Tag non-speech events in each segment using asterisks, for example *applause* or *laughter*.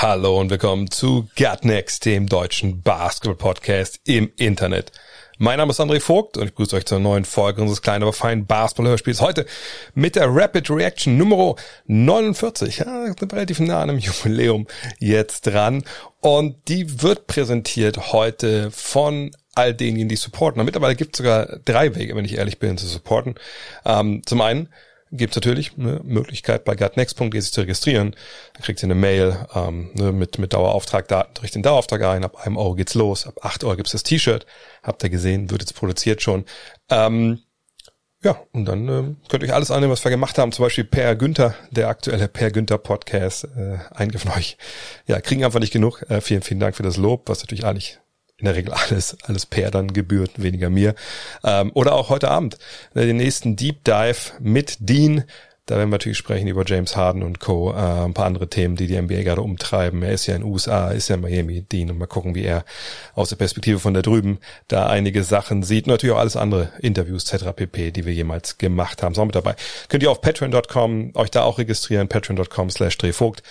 Hallo und willkommen zu Gut Next, dem deutschen Basketball-Podcast im Internet. Mein Name ist André Vogt und ich begrüße euch zur neuen Folge unseres kleinen, aber feinen Basketball-Hörspiels. Heute mit der Rapid Reaction Nummer 49. Ja, relativ nah an einem *laughs* Jubiläum jetzt dran. Und die wird präsentiert heute von all denjenigen, die supporten. Und mittlerweile gibt es sogar drei Wege, wenn ich ehrlich bin, zu supporten. Ähm, zum einen gibt es natürlich eine Möglichkeit bei gutnext.de sich zu registrieren. Dann kriegt ihr eine Mail ähm, ne, mit, mit Dauerauftrag, Daten, den Dauerauftrag ein, ab einem Euro geht's los, ab acht Euro gibt's das T-Shirt, habt ihr gesehen, wird jetzt produziert schon. Ähm, ja, und dann äh, könnt ihr euch alles annehmen, was wir gemacht haben. Zum Beispiel Per Günther, der aktuelle Per Günther Podcast. Äh, einige von euch ja, kriegen einfach nicht genug. Äh, vielen, vielen Dank für das Lob, was natürlich eigentlich in der Regel alles, alles Per dann gebührt, weniger mir. Ähm, oder auch heute Abend äh, den nächsten Deep Dive mit Dean. Da werden wir natürlich sprechen über James Harden und Co. Äh, ein paar andere Themen, die die NBA gerade umtreiben. Er ist ja in den USA, ist ja in Miami, Dean. Und mal gucken, wie er aus der Perspektive von da drüben da einige Sachen sieht. Und natürlich auch alles andere Interviews etc. pp, die wir jemals gemacht haben. Sind auch mit dabei. Könnt ihr auf patreon.com euch da auch registrieren. patreon.com slash drehvogt.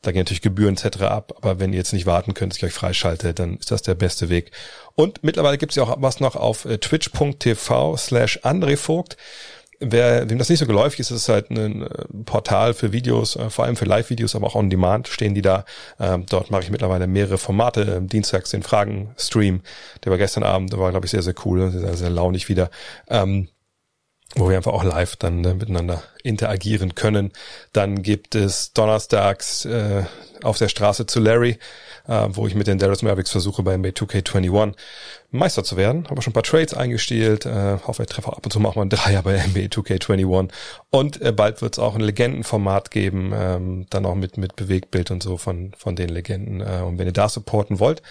Da gehen natürlich Gebühren etc. ab. Aber wenn ihr jetzt nicht warten könnt, dass ich euch freischaltet, dann ist das der beste Weg. Und mittlerweile gibt es ja auch was noch auf äh, twitch.tv slash andrevogt. Wer, wem das nicht so geläufig ist, ist halt ein äh, Portal für Videos, äh, vor allem für Live-Videos, aber auch on Demand stehen die da. Ähm, dort mache ich mittlerweile mehrere Formate. Ähm, dienstags den Fragen-Stream, der war gestern Abend, der war, glaube ich, sehr, sehr cool, sehr, sehr launig wieder. Ähm, wo wir einfach auch live dann äh, miteinander interagieren können. Dann gibt es donnerstags auf der Straße zu Larry, wo ich mit den Dallas Mavericks versuche, bei NBA 2K21 Meister zu werden. Habe schon ein paar Trades eingestellt. Äh, hoffe, ich treffe ab und zu mal einen Dreier bei *laughs* NBA 2K21. Und äh, bald wird es auch ein Legendenformat geben, ähm, dann auch mit, mit Bewegtbild und so von, von den Legenden. Äh, und wenn ihr da supporten wollt,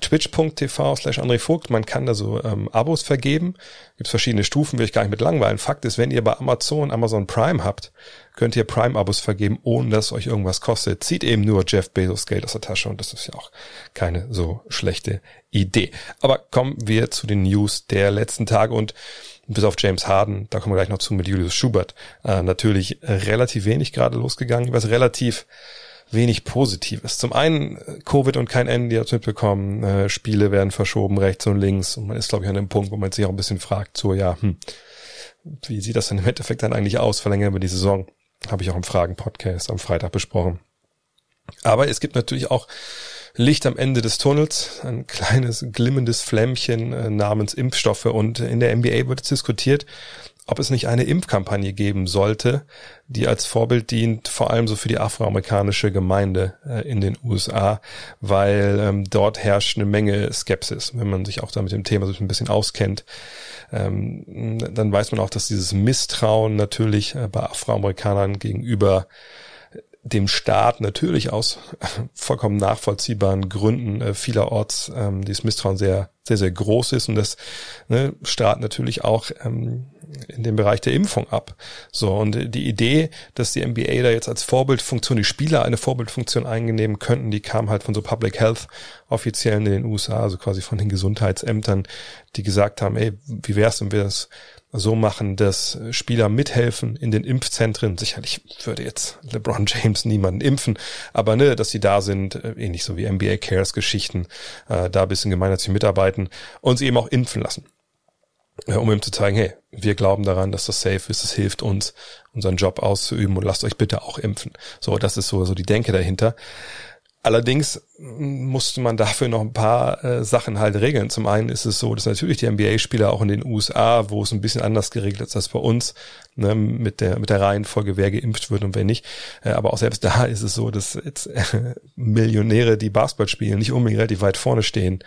twitch.tv slash André Vogt. Man kann da so ähm, Abos vergeben. Gibt verschiedene Stufen, will ich gar nicht mit langweilen. Fakt ist, wenn ihr bei Amazon Amazon Prime habt, könnt ihr Prime-Abos vergeben, ohne dass euch irgendwas kostet. Zieht eben nur Jeff Bezos Geld aus der Tasche und das ist ja auch keine so schlechte Idee. Aber kommen wir zu den News der letzten Tage und bis auf James Harden, da kommen wir gleich noch zu mit Julius Schubert, äh, natürlich relativ wenig gerade losgegangen, was relativ wenig Positives. Zum einen äh, Covid und kein Ende, die hat mitbekommen, äh, Spiele werden verschoben rechts und links und man ist, glaube ich, an dem Punkt, wo man sich auch ein bisschen fragt, so ja, hm, wie sieht das denn im Endeffekt dann eigentlich aus? Verlängern wir die Saison? Habe ich auch im Fragen-Podcast am Freitag besprochen. Aber es gibt natürlich auch Licht am Ende des Tunnels, ein kleines glimmendes Flämmchen äh, namens Impfstoffe und in der NBA wird es diskutiert, ob es nicht eine Impfkampagne geben sollte, die als Vorbild dient, vor allem so für die afroamerikanische Gemeinde äh, in den USA, weil ähm, dort herrscht eine Menge Skepsis. Wenn man sich auch da mit dem Thema so ein bisschen auskennt, ähm, dann weiß man auch, dass dieses Misstrauen natürlich äh, bei Afroamerikanern gegenüber dem Staat natürlich aus *laughs* vollkommen nachvollziehbaren Gründen äh, vielerorts ähm, dieses Misstrauen sehr, sehr, sehr groß ist und das ne, Staat natürlich auch ähm, in dem Bereich der Impfung ab. So, und die Idee, dass die NBA da jetzt als Vorbildfunktion, die Spieler eine Vorbildfunktion einnehmen könnten, die kam halt von so Public Health Offiziellen in den USA, also quasi von den Gesundheitsämtern, die gesagt haben, ey, wie wär's, wenn wir das so machen, dass Spieler mithelfen in den Impfzentren. Sicherlich würde jetzt LeBron James niemanden impfen, aber ne, dass sie da sind, äh, ähnlich so wie NBA Cares Geschichten, äh, da bisschen gemeinnützig mitarbeiten und sie eben auch impfen lassen um ihm zu zeigen, hey, wir glauben daran, dass das safe ist, es hilft uns, unseren Job auszuüben und lasst euch bitte auch impfen. So, das ist so, so die Denke dahinter. Allerdings musste man dafür noch ein paar äh, Sachen halt regeln. Zum einen ist es so, dass natürlich die NBA-Spieler auch in den USA, wo es ein bisschen anders geregelt ist als bei uns, ne, mit der mit der Reihenfolge, wer geimpft wird und wer nicht. Äh, aber auch selbst *laughs* da ist es so, dass jetzt äh, Millionäre, die Basketball spielen, nicht unbedingt relativ weit vorne stehen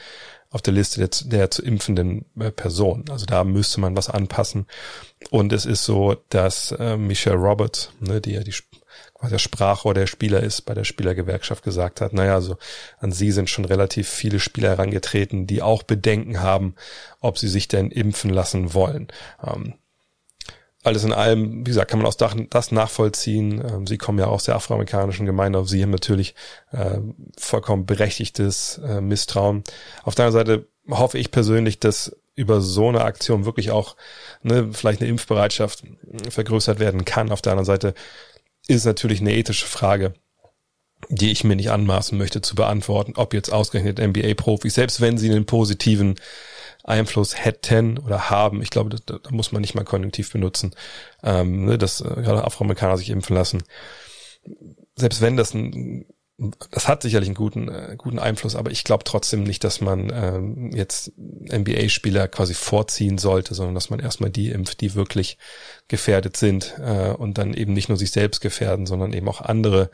auf der Liste der, der zu impfenden äh, Personen. Also da müsste man was anpassen. Und es ist so, dass äh, Michelle Roberts, ne, die ja die der Sprachrohr der Spieler ist, bei der Spielergewerkschaft gesagt hat, naja, also an sie sind schon relativ viele Spieler herangetreten, die auch Bedenken haben, ob sie sich denn impfen lassen wollen. Ähm, alles in allem, wie gesagt, kann man auch das nachvollziehen. Ähm, sie kommen ja aus der afroamerikanischen Gemeinde, auf sie haben natürlich äh, vollkommen berechtigtes äh, Misstrauen. Auf der anderen Seite hoffe ich persönlich, dass über so eine Aktion wirklich auch ne, vielleicht eine Impfbereitschaft vergrößert werden kann. Auf der anderen Seite ist natürlich eine ethische Frage, die ich mir nicht anmaßen möchte zu beantworten, ob jetzt ausgerechnet NBA-Profis, selbst wenn sie einen positiven Einfluss hätten oder haben, ich glaube, da, da muss man nicht mal konjunktiv benutzen, ähm, ne, dass äh, gerade Afroamerikaner sich impfen lassen. Selbst wenn das ein das hat sicherlich einen guten, äh, guten Einfluss, aber ich glaube trotzdem nicht, dass man ähm, jetzt NBA-Spieler quasi vorziehen sollte, sondern dass man erstmal die impft, die wirklich gefährdet sind äh, und dann eben nicht nur sich selbst gefährden, sondern eben auch andere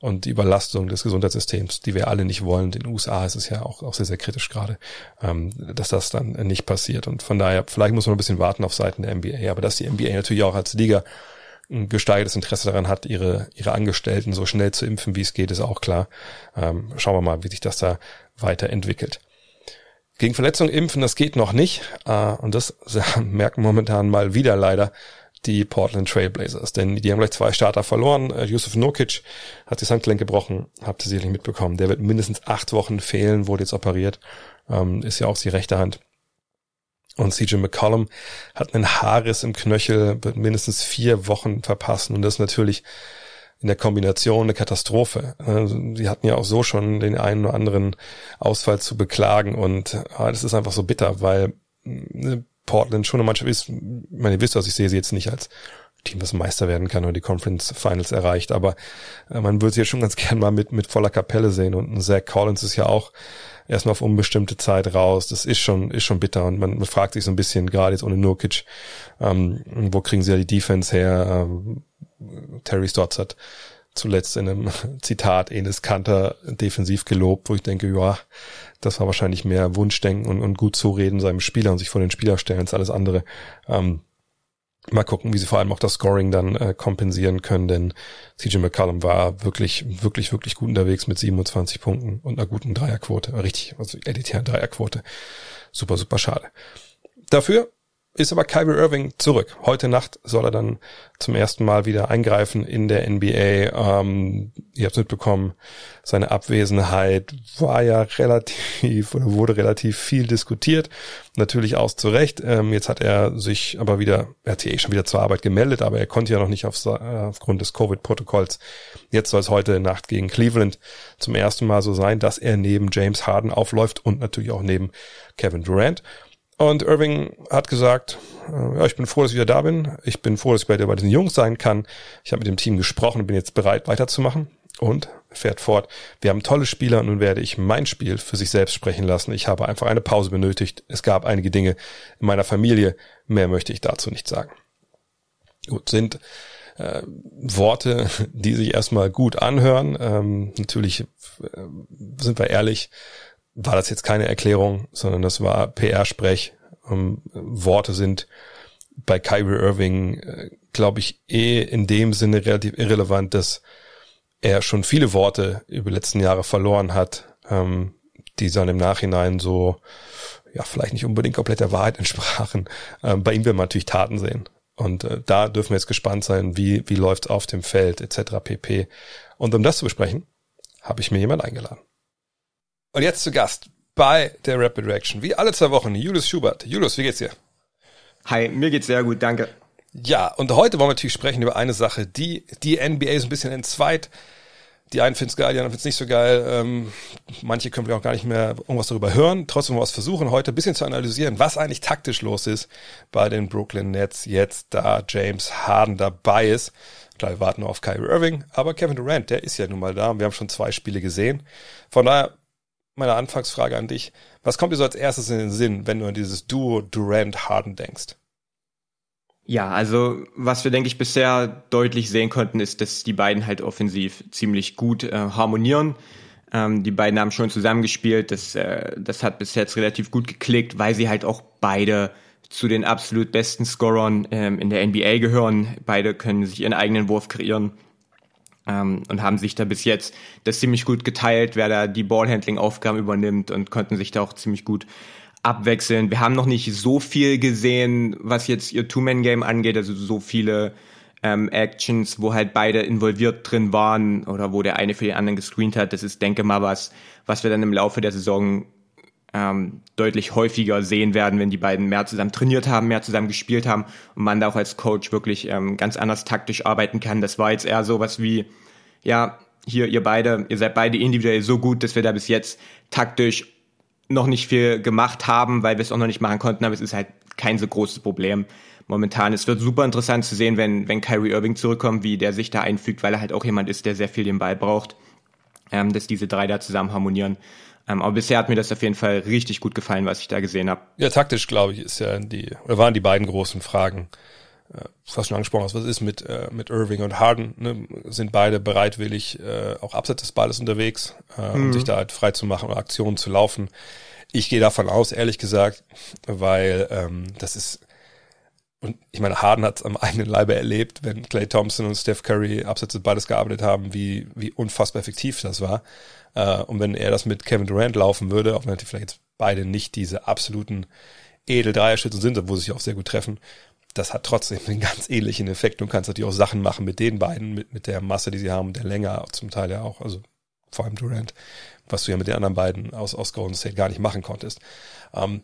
und die Überlastung des Gesundheitssystems, die wir alle nicht wollen. In den USA ist es ja auch, auch sehr, sehr kritisch gerade, ähm, dass das dann nicht passiert. Und von daher, vielleicht muss man ein bisschen warten auf Seiten der NBA, aber dass die NBA natürlich auch als Liga ein gesteigertes Interesse daran hat, ihre, ihre Angestellten so schnell zu impfen, wie es geht, ist auch klar. Ähm, schauen wir mal, wie sich das da weiterentwickelt. Gegen Verletzungen impfen, das geht noch nicht. Äh, und das *laughs* merken momentan mal wieder leider die Portland Trailblazers. Denn die haben gleich zwei Starter verloren. Äh, Yusuf Nokic hat das Handgelenk gebrochen, habt ihr sicherlich mitbekommen. Der wird mindestens acht Wochen fehlen, wurde jetzt operiert. Ähm, ist ja auch die rechte Hand. Und CJ McCollum hat einen Haarriss im Knöchel, wird mindestens vier Wochen verpassen. Und das ist natürlich in der Kombination eine Katastrophe. Sie hatten ja auch so schon den einen oder anderen Ausfall zu beklagen. Und ah, das ist einfach so bitter, weil ne, Portland schon eine Mannschaft ist. Ich meine, ihr wisst das, ich sehe sie jetzt nicht als Team, das Meister werden kann oder die Conference Finals erreicht, aber äh, man würde sie ja schon ganz *laughs* gern mal mit, mit voller Kapelle sehen und Zach Collins ist ja auch erstmal auf unbestimmte Zeit raus. Das ist schon, ist schon bitter. Und man, fragt sich so ein bisschen, gerade jetzt ohne Nurkic, ähm, wo kriegen sie ja die Defense her? Ähm, Terry Stotts hat zuletzt in einem *laughs* Zitat Enes Kanter defensiv gelobt, wo ich denke, ja, das war wahrscheinlich mehr Wunschdenken und, und gut zureden seinem Spieler und sich vor den Spieler stellen als alles andere. Ähm, Mal gucken, wie sie vor allem auch das Scoring dann äh, kompensieren können, denn CJ McCallum war wirklich, wirklich, wirklich gut unterwegs mit 27 Punkten und einer guten Dreierquote. Richtig, also elitären Dreierquote. Super, super schade. Dafür ist aber Kyrie Irving zurück. Heute Nacht soll er dann zum ersten Mal wieder eingreifen in der NBA. Ähm, ihr habt mitbekommen, seine Abwesenheit war ja relativ *laughs* oder wurde relativ viel diskutiert. Natürlich aus zu Recht. Ähm, jetzt hat er sich aber wieder, er hat eh schon wieder zur Arbeit gemeldet, aber er konnte ja noch nicht auf, äh, aufgrund des Covid-Protokolls. Jetzt soll es heute Nacht gegen Cleveland zum ersten Mal so sein, dass er neben James Harden aufläuft und natürlich auch neben Kevin Durant. Und Irving hat gesagt, äh, ja, ich bin froh, dass ich wieder da bin. Ich bin froh, dass ich bei, bei diesen Jungs sein kann. Ich habe mit dem Team gesprochen und bin jetzt bereit, weiterzumachen. Und fährt fort. Wir haben tolle Spieler und nun werde ich mein Spiel für sich selbst sprechen lassen. Ich habe einfach eine Pause benötigt. Es gab einige Dinge in meiner Familie. Mehr möchte ich dazu nicht sagen. Gut, sind äh, Worte, die sich erstmal gut anhören. Ähm, natürlich äh, sind wir ehrlich, war das jetzt keine Erklärung, sondern das war PR-Sprech. Ähm, Worte sind bei Kyrie Irving, äh, glaube ich, eh in dem Sinne relativ irrelevant, dass er schon viele Worte über die letzten Jahre verloren hat, ähm, die dann im Nachhinein so, ja, vielleicht nicht unbedingt komplett der Wahrheit *laughs* entsprachen. Ähm, bei ihm will man natürlich Taten sehen. Und äh, da dürfen wir jetzt gespannt sein, wie, wie läuft's auf dem Feld, etc. pp. Und um das zu besprechen, habe ich mir jemand eingeladen. Und jetzt zu Gast bei der Rapid Reaction, wie alle zwei Wochen, Julius Schubert. Julius, wie geht's dir? Hi, mir geht's sehr gut, danke. Ja, und heute wollen wir natürlich sprechen über eine Sache, die die NBA so ein bisschen entzweit. Die einen finden's geil, die anderen finden's nicht so geil. Ähm, manche können auch gar nicht mehr irgendwas darüber hören. Trotzdem wollen wir es versuchen, heute ein bisschen zu analysieren, was eigentlich taktisch los ist bei den Brooklyn Nets jetzt, da James Harden dabei ist. Klar, wir warten nur auf Kyrie Irving, aber Kevin Durant, der ist ja nun mal da und wir haben schon zwei Spiele gesehen. Von daher meine Anfangsfrage an dich. Was kommt dir so als erstes in den Sinn, wenn du an dieses Duo Durant-Harden denkst? Ja, also was wir, denke ich, bisher deutlich sehen konnten, ist, dass die beiden halt offensiv ziemlich gut äh, harmonieren. Ähm, die beiden haben schon zusammengespielt. Das, äh, das hat bis jetzt relativ gut geklickt, weil sie halt auch beide zu den absolut besten Scorern ähm, in der NBA gehören. Beide können sich ihren eigenen Wurf kreieren. Ähm, und haben sich da bis jetzt das ziemlich gut geteilt, wer da die Ballhandling-Aufgaben übernimmt und konnten sich da auch ziemlich gut abwechseln. Wir haben noch nicht so viel gesehen, was jetzt ihr Two-Man-Game angeht, also so viele ähm, Actions, wo halt beide involviert drin waren oder wo der eine für den anderen gescreent hat. Das ist, denke mal, was, was wir dann im Laufe der Saison ähm, deutlich häufiger sehen werden, wenn die beiden mehr zusammen trainiert haben, mehr zusammen gespielt haben und man da auch als Coach wirklich ähm, ganz anders taktisch arbeiten kann. Das war jetzt eher so was wie, ja, hier, ihr beide, ihr seid beide individuell so gut, dass wir da bis jetzt taktisch noch nicht viel gemacht haben, weil wir es auch noch nicht machen konnten, aber es ist halt kein so großes Problem momentan. Es wird super interessant zu sehen, wenn, wenn Kyrie Irving zurückkommt, wie der sich da einfügt, weil er halt auch jemand ist, der sehr viel den Ball braucht, ähm, dass diese drei da zusammen harmonieren. Ähm, aber bisher hat mir das auf jeden Fall richtig gut gefallen, was ich da gesehen habe. Ja, taktisch, glaube ich, ist ja die, oder waren die beiden großen Fragen. Äh, fast schon angesprochen hast, was ist mit, äh, mit Irving und Harden? Ne? Sind beide bereitwillig äh, auch abseits des Balles unterwegs, äh, um mhm. sich da halt frei zu machen oder Aktionen zu laufen? Ich gehe davon aus, ehrlich gesagt, weil ähm, das ist und ich meine, Harden hat es am eigenen Leibe erlebt, wenn Clay Thompson und Steph Curry abseits des Balles gearbeitet haben, wie, wie unfassbar effektiv das war. Äh, und wenn er das mit Kevin Durant laufen würde, auch wenn die vielleicht jetzt beide nicht diese absoluten Edel-Dreierschützen sind, wo sie sich auch sehr gut treffen, das hat trotzdem einen ganz ähnlichen Effekt. Du kannst natürlich auch Sachen machen mit den beiden, mit, mit der Masse, die sie haben, der Länge zum Teil ja auch, also vor allem Durant, was du ja mit den anderen beiden aus, aus Golden State gar nicht machen konntest. Ähm,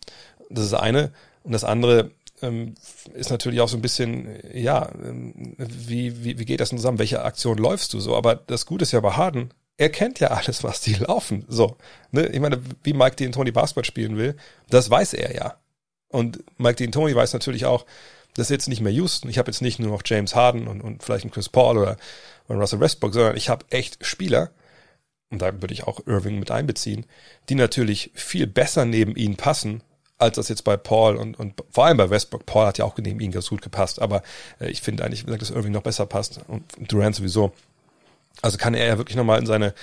das ist eine. Und das andere ähm, ist natürlich auch so ein bisschen, ja, ähm, wie, wie, wie geht das denn zusammen? Welche Aktion läufst du so? Aber das Gute ist ja bei Harden, er kennt ja alles, was die laufen. So, ne? Ich meine, wie Mike Dean Tony Basketball spielen will, das weiß er ja. Und Mike Dean Tony weiß natürlich auch, das ist jetzt nicht mehr Houston. Ich habe jetzt nicht nur noch James Harden und, und vielleicht einen Chris Paul oder, oder Russell Westbrook, sondern ich habe echt Spieler, und da würde ich auch Irving mit einbeziehen, die natürlich viel besser neben ihn passen, als das jetzt bei Paul und, und vor allem bei Westbrook. Paul hat ja auch neben ihn ganz gut gepasst, aber äh, ich finde eigentlich, dass Irving noch besser passt und Durant sowieso. Also kann er ja wirklich nochmal in seine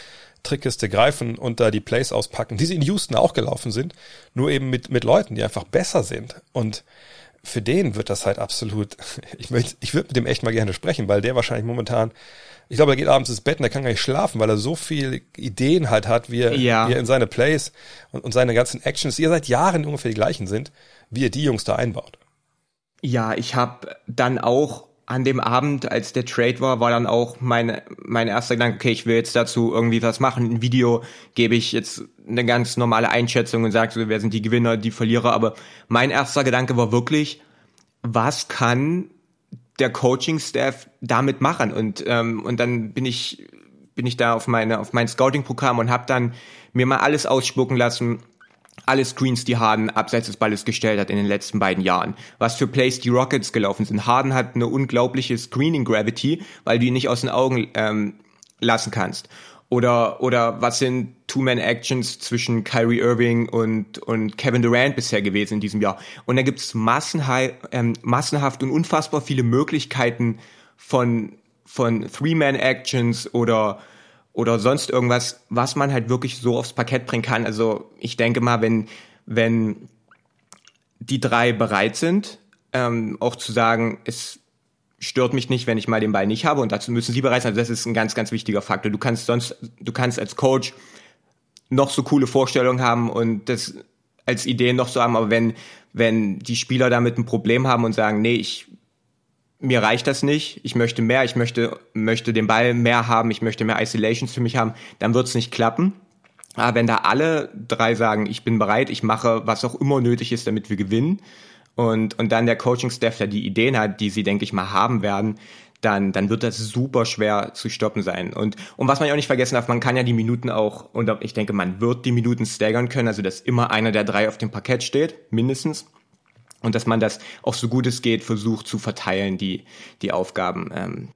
Trickkiste greifen und da die Plays auspacken, die sie in Houston auch gelaufen sind, nur eben mit, mit Leuten, die einfach besser sind. Und für den wird das halt absolut, *laughs* ich ich würde mit dem echt mal gerne sprechen, weil der wahrscheinlich momentan, ich glaube, er geht abends ins Bett und er kann gar nicht schlafen, weil er so viele Ideen halt hat, wie er, ja. wie er in seine Plays und, und seine ganzen Actions, die ja seit Jahren ungefähr die gleichen sind, wie er die Jungs da einbaut. Ja, ich habe dann auch an dem Abend, als der Trade war, war dann auch mein, mein erster Gedanke, okay, ich will jetzt dazu irgendwie was machen. Ein Video gebe ich jetzt eine ganz normale Einschätzung und sage so, wer sind die Gewinner, die Verlierer. Aber mein erster Gedanke war wirklich, was kann der Coaching-Staff damit machen? Und, ähm, und dann bin ich, bin ich da auf meine, auf mein Scouting-Programm und habe dann mir mal alles ausspucken lassen, alle Screens, die Harden abseits des Balles gestellt hat in den letzten beiden Jahren. Was für Plays die Rockets gelaufen sind. Harden hat eine unglaubliche Screening Gravity, weil du ihn nicht aus den Augen ähm, lassen kannst. Oder, oder was sind Two-Man-Actions zwischen Kyrie Irving und, und Kevin Durant bisher gewesen in diesem Jahr? Und da gibt's massenhaft, ähm, massenhaft und unfassbar viele Möglichkeiten von, von Three-Man-Actions oder oder sonst irgendwas, was man halt wirklich so aufs Parkett bringen kann. Also ich denke mal, wenn, wenn die drei bereit sind, ähm, auch zu sagen, es stört mich nicht, wenn ich mal den Ball nicht habe und dazu müssen sie bereit sein. Also das ist ein ganz, ganz wichtiger Faktor. Du kannst sonst, du kannst als Coach noch so coole Vorstellungen haben und das als Ideen noch so haben, aber wenn, wenn die Spieler damit ein Problem haben und sagen, nee, ich mir reicht das nicht, ich möchte mehr, ich möchte, möchte den Ball mehr haben, ich möchte mehr Isolations für mich haben, dann wird es nicht klappen. Aber wenn da alle drei sagen, ich bin bereit, ich mache, was auch immer nötig ist, damit wir gewinnen, und, und dann der Coaching-Staff da die Ideen hat, die sie, denke ich mal, haben werden, dann, dann wird das super schwer zu stoppen sein. Und, und was man ja auch nicht vergessen darf, man kann ja die Minuten auch, und ich denke, man wird die Minuten staggern können, also dass immer einer der drei auf dem Parkett steht, mindestens und dass man das auch so gut es geht versucht zu verteilen, die, die Aufgaben. Ähm.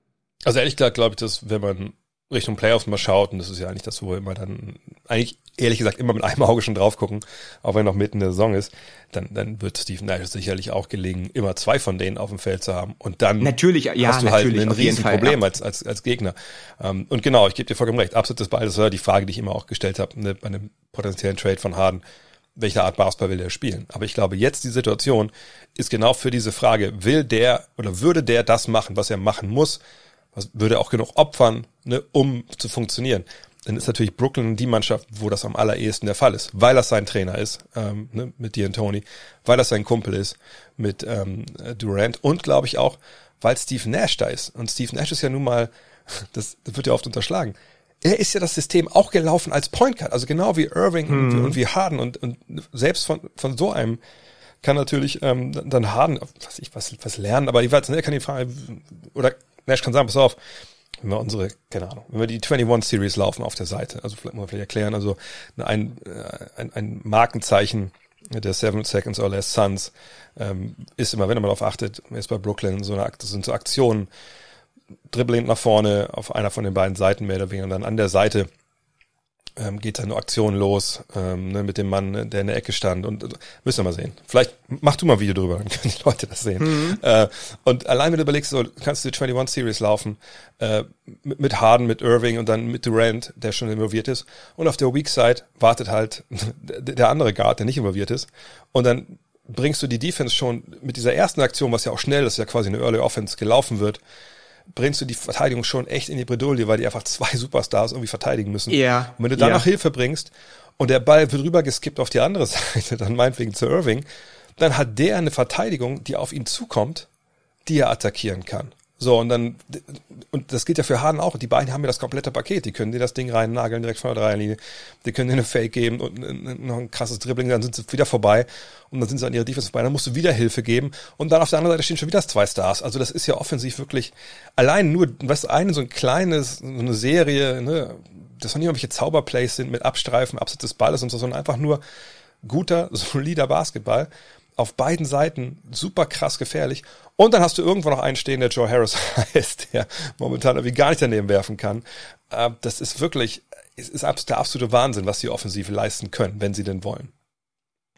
Also ehrlich gesagt glaube ich, dass wenn man Richtung Playoffs mal schaut, und das ist ja eigentlich das, wo wir immer dann, eigentlich ehrlich gesagt immer mit einem Auge schon drauf gucken, auch wenn noch mitten in der Saison ist, dann, dann wird Steve Nash sicherlich auch gelingen, immer zwei von denen auf dem Feld zu haben. Und dann natürlich, ja, hast du halt ein Riesenproblem ja. als, als, als Gegner. Ähm, und genau, ich gebe dir vollkommen recht, absolut das Ball, das war die Frage, die ich immer auch gestellt habe, ne, bei einem potenziellen Trade von Harden welche Art Basketball will er spielen. Aber ich glaube, jetzt die Situation ist genau für diese Frage, will der oder würde der das machen, was er machen muss, was würde auch genug opfern, ne, um zu funktionieren. Dann ist natürlich Brooklyn die Mannschaft, wo das am allerersten der Fall ist, weil das sein Trainer ist, ähm, ne, mit dir und Tony, weil das sein Kumpel ist mit ähm, Durant. Und glaube ich auch, weil Steve Nash da ist. Und Steve Nash ist ja nun mal, *laughs* das, das wird ja oft unterschlagen, er ist ja das System auch gelaufen als Point Guard, also genau wie Irving mhm. und, und, wie Harden. Und, und selbst von, von so einem kann natürlich ähm, dann Harden, was ich was, was lernen, aber jeweils, ne, kann die Frage, oder Nash kann sagen, pass auf, wenn wir unsere, keine Ahnung, wenn wir die 21 Series laufen auf der Seite, also vielleicht muss man vielleicht erklären, also ein, äh, ein, ein Markenzeichen der Seven Seconds or Less Suns ähm, ist immer, wenn man darauf achtet, ist bei Brooklyn so eine, das sind so Aktionen, dribbling nach vorne auf einer von den beiden Seiten mehr oder weniger und dann an der Seite ähm, geht eine Aktion los ähm, ne, mit dem Mann, der in der Ecke stand und äh, müssen wir mal sehen. Vielleicht mach du mal ein Video drüber, *laughs* dann können die Leute das sehen. Mhm. Äh, und allein wenn du überlegst, so kannst du die 21 Series laufen äh, mit, mit Harden, mit Irving und dann mit Durant, der schon involviert ist und auf der Weak Side wartet halt *laughs* der andere Guard, der nicht involviert ist und dann bringst du die Defense schon mit dieser ersten Aktion, was ja auch schnell ist, ja quasi eine Early Offense gelaufen wird, bringst du die Verteidigung schon echt in die Bredouille, weil die einfach zwei *laughs* Superstars irgendwie verteidigen müssen. Ja. Und wenn du danach ja. Hilfe bringst und der Ball wird rüber geskippt auf die andere *laughs* Seite, dann meinetwegen zu Irving, dann hat der eine Verteidigung, die auf ihn zukommt, die er attackieren kann. So, und dann, und das gilt ja für Harden auch. Die beiden haben ja das komplette Paket. Die können dir das Ding rein nageln direkt von der Dreierlinie. Die können dir eine Fake geben und noch ein krasses Dribbling, dann sind sie wieder vorbei. Und dann sind sie an ihrer Defense vorbei. Dann musst du wieder Hilfe geben. Und dann auf der anderen Seite stehen schon wieder zwei Stars. Also das ist ja offensiv wirklich allein nur, was eine so ein kleines, so eine Serie, ne, das noch nicht irgendwelche Zauberplays sind mit Abstreifen, Absatz des Balles und so, sondern einfach nur guter, *laughs* solider Basketball auf beiden Seiten super krass gefährlich. Und dann hast du irgendwo noch einen stehen, der Joe Harris *laughs* heißt, der momentan irgendwie gar nicht daneben werfen kann. Äh, das ist wirklich, es ist der absolute Wahnsinn, was die Offensive leisten können, wenn sie denn wollen.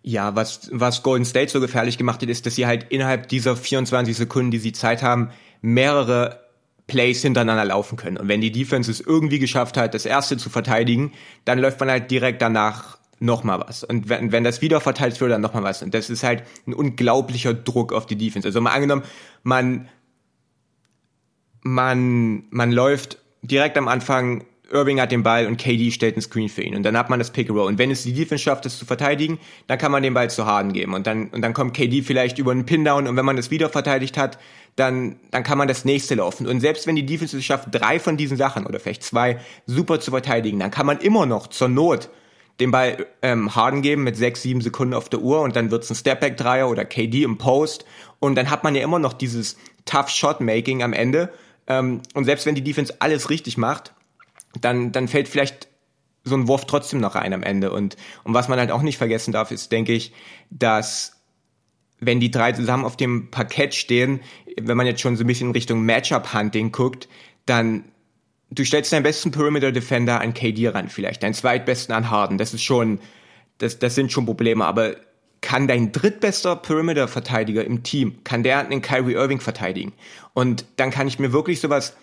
Ja, was, was Golden State so gefährlich gemacht hat, ist, dass sie halt innerhalb dieser 24 Sekunden, die sie Zeit haben, mehrere Plays hintereinander laufen können. Und wenn die Defense es irgendwie geschafft hat, das erste zu verteidigen, dann läuft man halt direkt danach noch mal was. Und wenn, wenn das wieder verteilt wird, dann noch mal was. Und das ist halt ein unglaublicher Druck auf die Defense. Also mal angenommen, man, man, man läuft direkt am Anfang, Irving hat den Ball und KD stellt einen Screen für ihn. Und dann hat man das Pick and Roll. Und wenn es die Defense schafft, das zu verteidigen, dann kann man den Ball zu Harden geben. Und dann, und dann kommt KD vielleicht über einen Pin-Down. Und wenn man das wieder verteidigt hat, dann, dann kann man das nächste laufen. Und selbst wenn die Defense es schafft, drei von diesen Sachen oder vielleicht zwei super zu verteidigen, dann kann man immer noch zur Not den Ball ähm, Harden geben mit sechs, sieben Sekunden auf der Uhr und dann wird's ein Stepback-Dreier oder KD im Post. Und dann hat man ja immer noch dieses Tough Shot-Making am Ende. Ähm, und selbst wenn die Defense alles richtig macht, dann, dann fällt vielleicht so ein Wurf trotzdem noch rein am Ende. Und, und was man halt auch nicht vergessen darf, ist, denke ich, dass wenn die drei zusammen auf dem Parkett stehen, wenn man jetzt schon so ein bisschen Richtung Matchup-Hunting guckt, dann du stellst deinen besten Perimeter Defender an KD ran vielleicht, deinen zweitbesten an Harden. Das ist schon, das, das sind schon Probleme. Aber kann dein drittbester Perimeter Verteidiger im Team, kann der einen Kyrie Irving verteidigen? Und dann kann ich mir wirklich sowas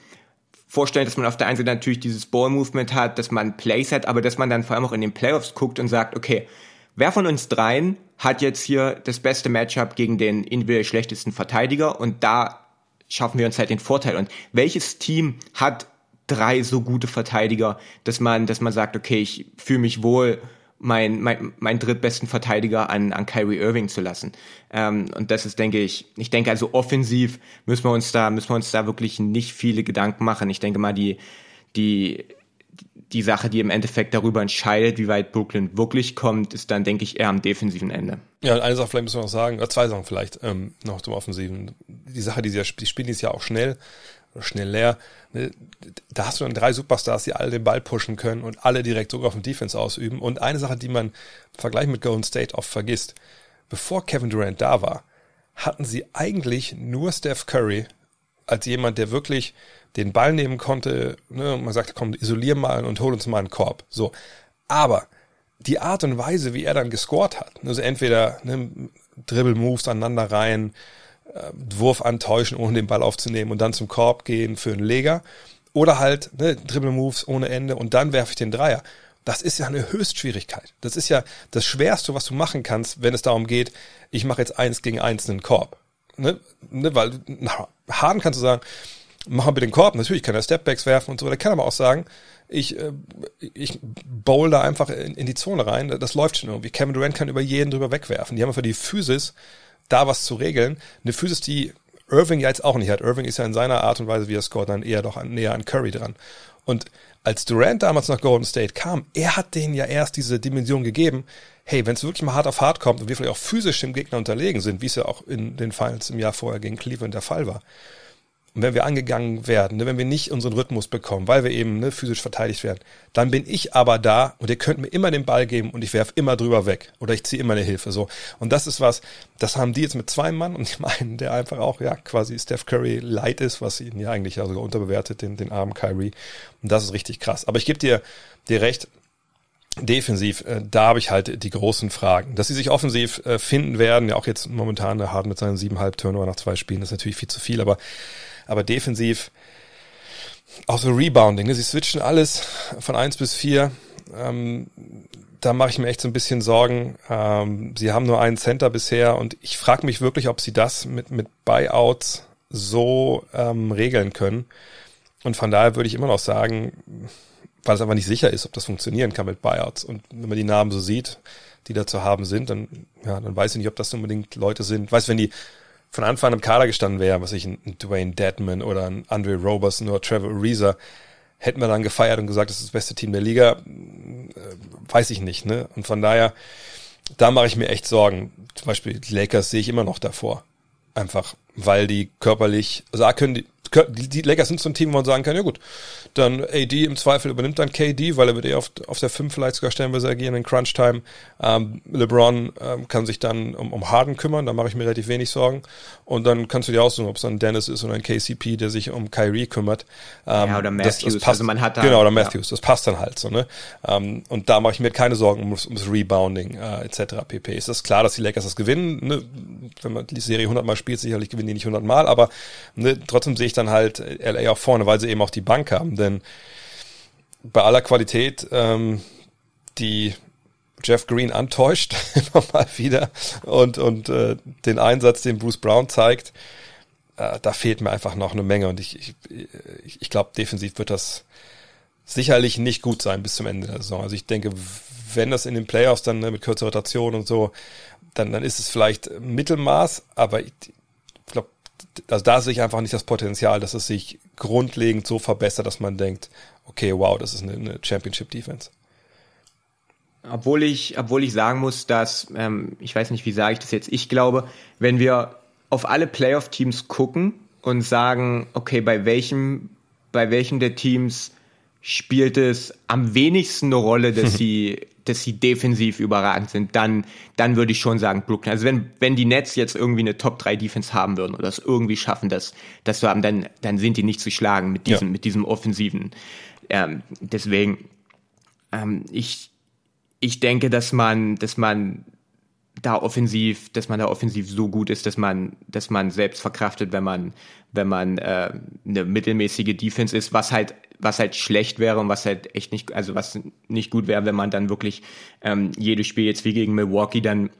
vorstellen, dass man auf der einen Seite natürlich dieses Ball Movement hat, dass man Plays hat, aber dass man dann vor allem auch in den Playoffs guckt und sagt, okay, wer von uns dreien hat jetzt hier das beste Matchup gegen den individuell schlechtesten Verteidiger und da schaffen wir uns halt den Vorteil. Und welches Team hat drei so gute Verteidiger, dass man, dass man sagt, okay, ich fühle mich wohl, mein, mein, mein drittbesten Verteidiger an, an Kyrie Irving zu lassen. Ähm, und das ist, denke ich, ich denke also offensiv müssen wir uns da, müssen wir uns da wirklich nicht viele Gedanken machen. Ich denke mal, die, die, die Sache, die im Endeffekt darüber entscheidet, wie weit Brooklyn wirklich kommt, ist dann, denke ich, eher am defensiven Ende. Ja, und eine Sache vielleicht müssen wir noch sagen, oder zwei Sachen vielleicht ähm, noch zum Offensiven. Die Sache, die sie ja, die spielen dieses Jahr auch schnell schnell leer. Ne, da hast du dann drei Superstars, die alle den Ball pushen können und alle direkt Druck auf den Defense ausüben. Und eine Sache, die man im Vergleich mit Golden State oft vergisst, bevor Kevin Durant da war, hatten sie eigentlich nur Steph Curry als jemand, der wirklich den Ball nehmen konnte. Ne, und man sagt, komm, isolier mal und hol uns mal einen Korb. So. Aber die Art und Weise, wie er dann gescored hat, also entweder ne, Dribble-Moves aneinander rein, Wurf antäuschen, ohne den Ball aufzunehmen und dann zum Korb gehen für einen Leger. Oder halt ne, Dribble Moves ohne Ende und dann werfe ich den Dreier. Das ist ja eine Höchstschwierigkeit. Das ist ja das Schwerste, was du machen kannst, wenn es darum geht, ich mache jetzt eins gegen eins einen Korb. Ne? Ne? Weil na, Harden kannst du sagen, mach mal den Korb. Natürlich kann er Stepbacks werfen und so. Der kann aber auch sagen, ich, äh, ich bowl da einfach in, in die Zone rein. Das läuft schon irgendwie. Kevin Durant kann über jeden drüber wegwerfen. Die haben einfach die Physis, da was zu regeln. Eine Physis, die Irving ja jetzt auch nicht hat. Irving ist ja in seiner Art und Weise, wie er scoret, dann eher doch an, näher an Curry dran. Und als Durant damals nach Golden State kam, er hat denen ja erst diese Dimension gegeben, hey, wenn es wirklich mal hart auf hart kommt und wir vielleicht auch physisch dem Gegner unterlegen sind, wie es ja auch in den Finals im Jahr vorher gegen Cleveland der Fall war, und wenn wir angegangen werden, ne, wenn wir nicht unseren Rhythmus bekommen, weil wir eben ne, physisch verteidigt werden, dann bin ich aber da und ihr könnt mir immer den Ball geben und ich werfe immer drüber weg oder ich ziehe immer eine Hilfe. So und das ist was, das haben die jetzt mit zwei Mann und ich meine, der einfach auch ja quasi Steph Curry light ist, was ihn ja eigentlich ja sogar unterbewertet, den, den armen Kyrie. Und das ist richtig krass. Aber ich gebe dir dir recht. Defensiv, äh, da habe ich halt die großen Fragen. Dass sie sich offensiv äh, finden werden, ja auch jetzt momentan der Harden mit seinen siebeneinhalb Turnover nach zwei Spielen, das ist natürlich viel zu viel, aber aber defensiv auch so Rebounding. Ne? Sie switchen alles von eins bis vier. Ähm, da mache ich mir echt so ein bisschen Sorgen. Ähm, sie haben nur einen Center bisher und ich frage mich wirklich, ob sie das mit, mit Buyouts so ähm, regeln können. Und von daher würde ich immer noch sagen, weil es einfach nicht sicher ist, ob das funktionieren kann mit Buyouts. Und wenn man die Namen so sieht, die da zu haben sind, dann, ja, dann weiß ich nicht, ob das unbedingt Leute sind. Weiß, wenn die von Anfang an im Kader gestanden wäre, was ich, ein Dwayne Deadman oder ein Andre Roberson oder Trevor Ariza, hätten wir dann gefeiert und gesagt, das ist das beste Team der Liga, äh, weiß ich nicht, ne? Und von daher, da mache ich mir echt Sorgen. Zum Beispiel die Lakers sehe ich immer noch davor. Einfach, weil die körperlich, also A können die, die Lakers sind so ein Team, wo man sagen kann, ja gut, dann AD im Zweifel übernimmt dann KD, weil er wird eher auf, auf der 5 vielleicht sogar stellenweise agieren in Crunch Time. Ähm, LeBron ähm, kann sich dann um, um Harden kümmern, da mache ich mir relativ wenig Sorgen. Und dann kannst du dir aussuchen, ob es dann Dennis ist oder ein KCP, der sich um Kyrie kümmert. Ähm, ja, oder Matthews. Das, das passt, also man hat da, genau, oder Matthews. Ja. Das passt dann halt so. Ne? Ähm, und da mache ich mir keine Sorgen ums, ums Rebounding äh, etc. pp. Ist das klar, dass die Lakers das gewinnen? Ne? Wenn man die Serie 100 Mal spielt, sicherlich gewinnen die nicht 100 Mal, aber ne, trotzdem sehe ich dann halt LA auch vorne, weil sie eben auch die Bank haben. Denn bei aller Qualität, ähm, die Jeff Green antäuscht, *laughs* immer mal wieder, und, und äh, den Einsatz, den Bruce Brown zeigt, äh, da fehlt mir einfach noch eine Menge. Und ich, ich, ich, ich glaube, defensiv wird das sicherlich nicht gut sein bis zum Ende der Saison. Also ich denke, wenn das in den Playoffs dann ne, mit kürzerer Rotation und so, dann, dann ist es vielleicht Mittelmaß, aber ich glaube, also da sehe ich einfach nicht das Potenzial, dass es sich grundlegend so verbessert, dass man denkt, okay, wow, das ist eine, eine Championship-Defense. Obwohl ich, obwohl ich sagen muss, dass, ähm, ich weiß nicht, wie sage ich das jetzt, ich glaube, wenn wir auf alle Playoff-Teams gucken und sagen, okay, bei welchem, bei welchem der Teams spielt es am wenigsten eine Rolle, dass *laughs* sie, dass sie defensiv überragend sind, dann, dann würde ich schon sagen Brooklyn. Also wenn, wenn die Nets jetzt irgendwie eine Top 3 Defense haben würden oder es irgendwie schaffen, das, das zu haben, dann, dann sind die nicht zu schlagen mit diesem, ja. mit diesem offensiven. Ähm, deswegen, ähm, ich, ich denke, dass man, dass man da offensiv, dass man da offensiv so gut ist, dass man, dass man selbst verkraftet, wenn man, wenn man äh, eine mittelmäßige Defense ist, was halt, was halt schlecht wäre und was halt echt nicht, also was nicht gut wäre, wenn man dann wirklich ähm, jedes Spiel jetzt wie gegen Milwaukee dann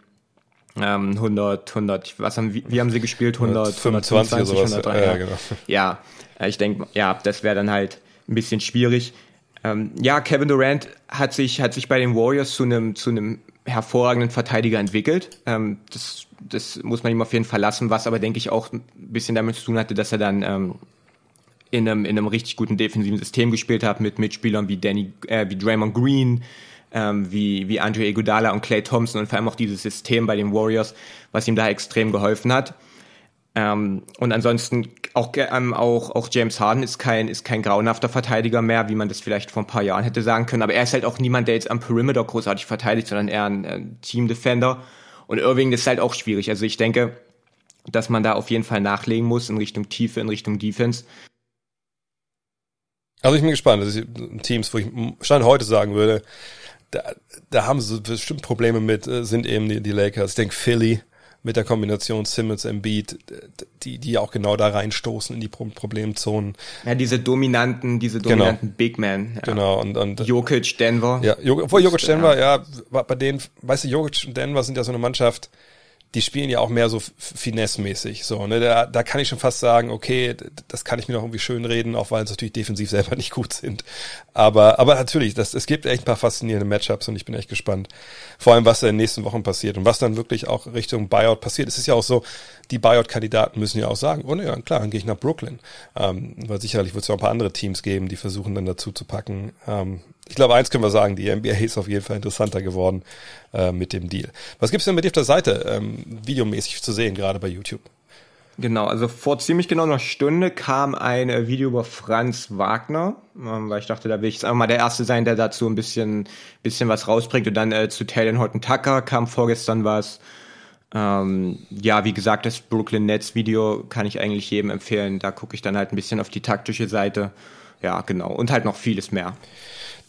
ähm, 100, 100, was haben, wie, wie haben sie gespielt? 100, 125, 103. Ja, genau. ja, ich denke, ja, das wäre dann halt ein bisschen schwierig. Ähm, ja, Kevin Durant hat sich, hat sich bei den Warriors zu einem, zu einem hervorragenden Verteidiger entwickelt. Ähm, das, das muss man ihm auf jeden Fall lassen, was aber, denke ich, auch ein bisschen damit zu tun hatte, dass er dann ähm, in, einem, in einem richtig guten defensiven System gespielt hat mit Mitspielern wie Danny, äh, wie Draymond Green, ähm, wie, wie Andre Iguodala und Clay Thompson und vor allem auch dieses System bei den Warriors, was ihm da extrem geholfen hat. Ähm, und ansonsten auch, ähm, auch, auch James Harden ist kein, ist kein grauenhafter Verteidiger mehr, wie man das vielleicht vor ein paar Jahren hätte sagen können. Aber er ist halt auch niemand, der jetzt am Perimeter großartig verteidigt, sondern eher ein, ein Team Defender. Und Irving ist halt auch schwierig. Also ich denke, dass man da auf jeden Fall nachlegen muss in Richtung Tiefe, in Richtung Defense. Also ich bin gespannt. Das ist Teams, wo ich Stand heute sagen würde, da, da haben sie bestimmt Probleme mit, äh, sind eben die, die Lakers. Ich denke Philly, mit der Kombination Simmons Embiid, die die auch genau da reinstoßen in die Problemzonen. Ja, diese dominanten, diese genau. dominanten genau. Big Men. Ja. Genau und und Jokic Denver. Ja, obwohl Jokic Denver, ja, bei denen, weißt du, Jokic und Denver sind ja so eine Mannschaft, die spielen ja auch mehr so finesse-mäßig. So, ne? Da, da kann ich schon fast sagen, okay, das kann ich mir noch irgendwie schön reden, auch weil sie natürlich defensiv *laughs* selber nicht gut sind. Aber, aber natürlich, das, es gibt echt ein paar faszinierende Matchups und ich bin echt gespannt. Vor allem, was da in den nächsten Wochen passiert und was dann wirklich auch Richtung Buyout passiert. Es ist ja auch so, die Buyout-Kandidaten müssen ja auch sagen, oh ne, ja, klar, dann gehe ich nach Brooklyn. Ähm, weil sicherlich wird es ja auch ein paar andere Teams geben, die versuchen dann dazu zu packen. Ähm, ich glaube, eins können wir sagen, die NBA ist auf jeden Fall interessanter geworden äh, mit dem Deal. Was gibt's denn bei dir auf der Seite ähm, videomäßig zu sehen, gerade bei YouTube? Genau, also vor ziemlich genau einer Stunde kam ein äh, Video über Franz Wagner, ähm, weil ich dachte, da will ich jetzt einfach mal der Erste sein, der dazu ein bisschen, bisschen was rausbringt. Und dann äh, zu Taylor Horton Tucker kam vorgestern was. Ähm, ja, wie gesagt, das Brooklyn Nets Video kann ich eigentlich jedem empfehlen. Da gucke ich dann halt ein bisschen auf die taktische Seite. Ja, genau. Und halt noch vieles mehr.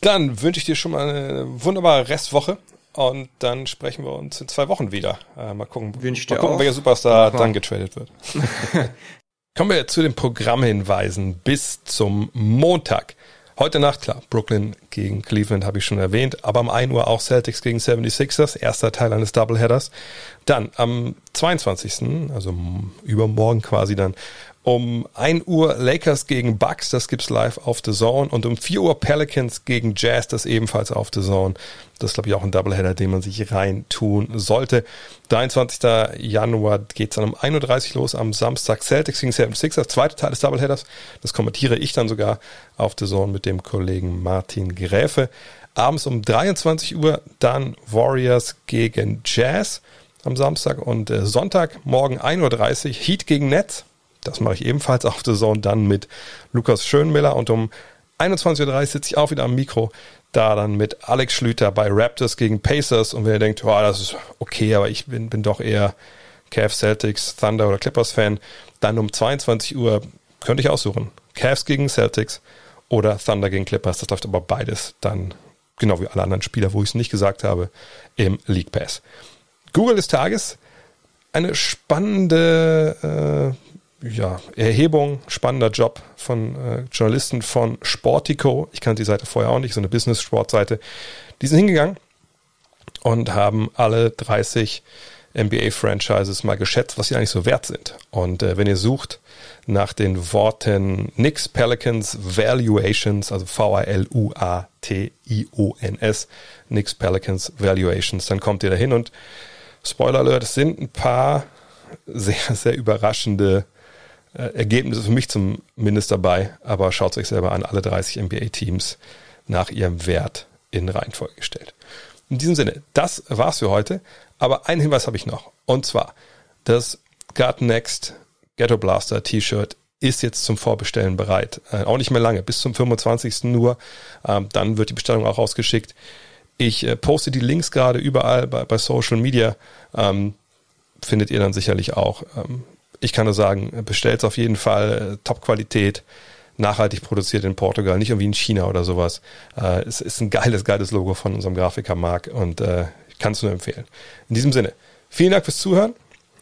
Dann wünsche ich dir schon mal eine wunderbare Restwoche. Und dann sprechen wir uns in zwei Wochen wieder. Äh, mal gucken, Wünsch mal gucken welcher Superstar dann getradet wird. *laughs* Kommen wir zu den Programmhinweisen bis zum Montag. Heute Nacht, klar, Brooklyn gegen Cleveland habe ich schon erwähnt, aber um 1 Uhr auch Celtics gegen 76ers, erster Teil eines Doubleheaders. Dann am 22., also übermorgen quasi dann, um 1 Uhr Lakers gegen Bucks, das gibt's live auf The Zone. Und um 4 Uhr Pelicans gegen Jazz, das ebenfalls auf The Zone. Das ist, glaube ich, auch ein Doubleheader, den man sich rein tun sollte. 23. Januar geht's dann um 1.30 Uhr los am Samstag. Celtics gegen 76ers, zweiter Teil des Doubleheaders. Das kommentiere ich dann sogar auf The Zone mit dem Kollegen Martin Gräfe. Abends um 23 Uhr dann Warriors gegen Jazz am Samstag und äh, Sonntag morgen 1.30 Uhr Heat gegen Nets das mache ich ebenfalls auf The Zone dann mit Lukas Schönmiller und um 21.30 Uhr sitze ich auch wieder am Mikro, da dann mit Alex Schlüter bei Raptors gegen Pacers und wenn ihr denkt, oh, das ist okay, aber ich bin, bin doch eher Cavs, Celtics, Thunder oder Clippers Fan, dann um 22 Uhr könnte ich aussuchen. Cavs gegen Celtics oder Thunder gegen Clippers. Das läuft aber beides dann, genau wie alle anderen Spieler, wo ich es nicht gesagt habe, im League Pass. Google des Tages. Eine spannende äh, ja, Erhebung, spannender Job von äh, Journalisten von Sportico. Ich kannte die Seite vorher auch nicht, so eine Business-Sport-Seite. Die sind hingegangen und haben alle 30 NBA-Franchises mal geschätzt, was sie eigentlich so wert sind. Und äh, wenn ihr sucht nach den Worten Knicks Pelicans Valuations, also V-A-L-U-A-T-I-O-N-S, Knicks Pelicans Valuations, dann kommt ihr dahin und Spoiler Alert, es sind ein paar sehr, sehr überraschende äh, Ergebnisse für mich zumindest dabei, aber schaut es euch selber an, alle 30 NBA-Teams nach ihrem Wert in Reihenfolge gestellt. In diesem Sinne, das war's für heute, aber einen Hinweis habe ich noch, und zwar das God Next Ghetto Blaster T-Shirt ist jetzt zum Vorbestellen bereit. Äh, auch nicht mehr lange, bis zum 25. nur. Ähm, dann wird die Bestellung auch rausgeschickt. Ich äh, poste die Links gerade überall bei, bei Social Media. Ähm, findet ihr dann sicherlich auch. Ähm, ich kann nur sagen, bestellt auf jeden Fall äh, Top-Qualität, nachhaltig produziert in Portugal, nicht irgendwie in China oder sowas. Äh, es ist ein geiles, geiles Logo von unserem Grafiker Marc und äh, ich kann es nur empfehlen. In diesem Sinne, vielen Dank fürs Zuhören.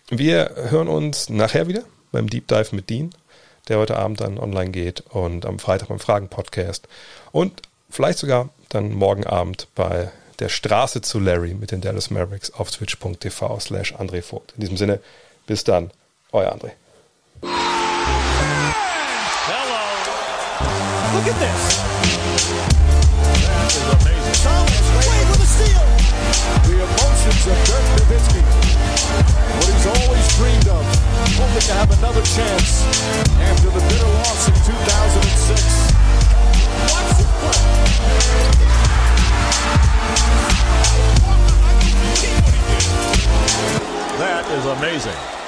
Wir hören uns nachher wieder beim Deep Dive mit Dean, der heute Abend dann online geht und am Freitag beim Fragen-Podcast und vielleicht sogar dann morgen Abend bei der Straße zu Larry mit den Dallas Mavericks auf twitch.tv slash André Vogt. In diesem Sinne, bis dann. Euer André. Hello. Look at this. That is amazing. Thomas, wait for the steal. The emotions of Dirk Nowitzki. What he's always dreamed of. Hoping to have another chance after the bitter loss in 2006. Watch the play. That is amazing.